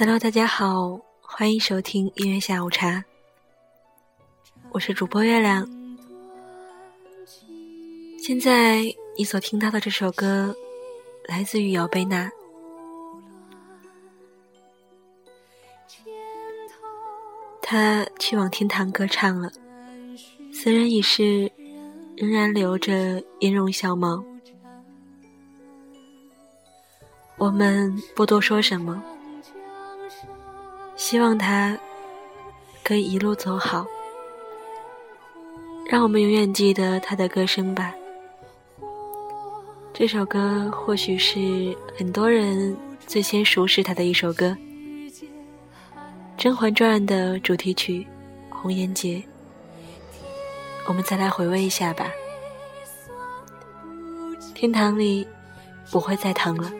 Hello，大家好，欢迎收听音乐下午茶，我是主播月亮。现在你所听到的这首歌，来自于姚贝娜。他去往天堂歌唱了，此人已逝，仍然留着音容笑貌。我们不多说什么，希望他可以一路走好。让我们永远记得他的歌声吧。这首歌或许是很多人最先熟识他的一首歌。《甄嬛传》的主题曲《红颜劫》，我们再来回味一下吧。天堂里不会再疼了，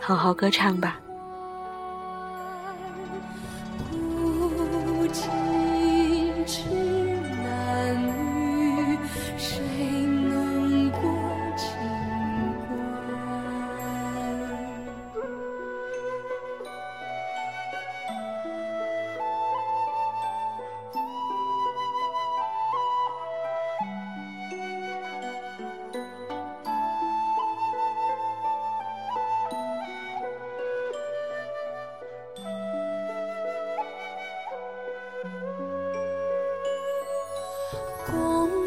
好好歌唱吧。night.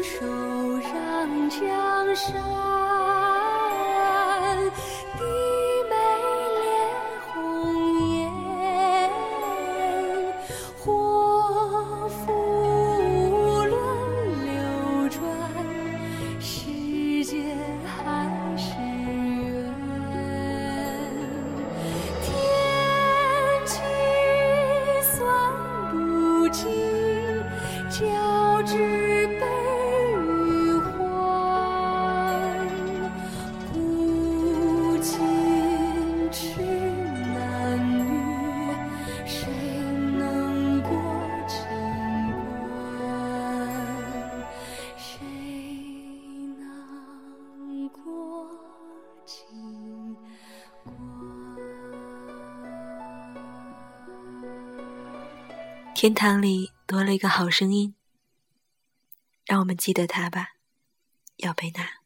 手让江山低眉恋红颜祸福轮流转是劫还是缘。天机算不尽交织天堂里多了一个好声音，让我们记得他吧，姚贝娜。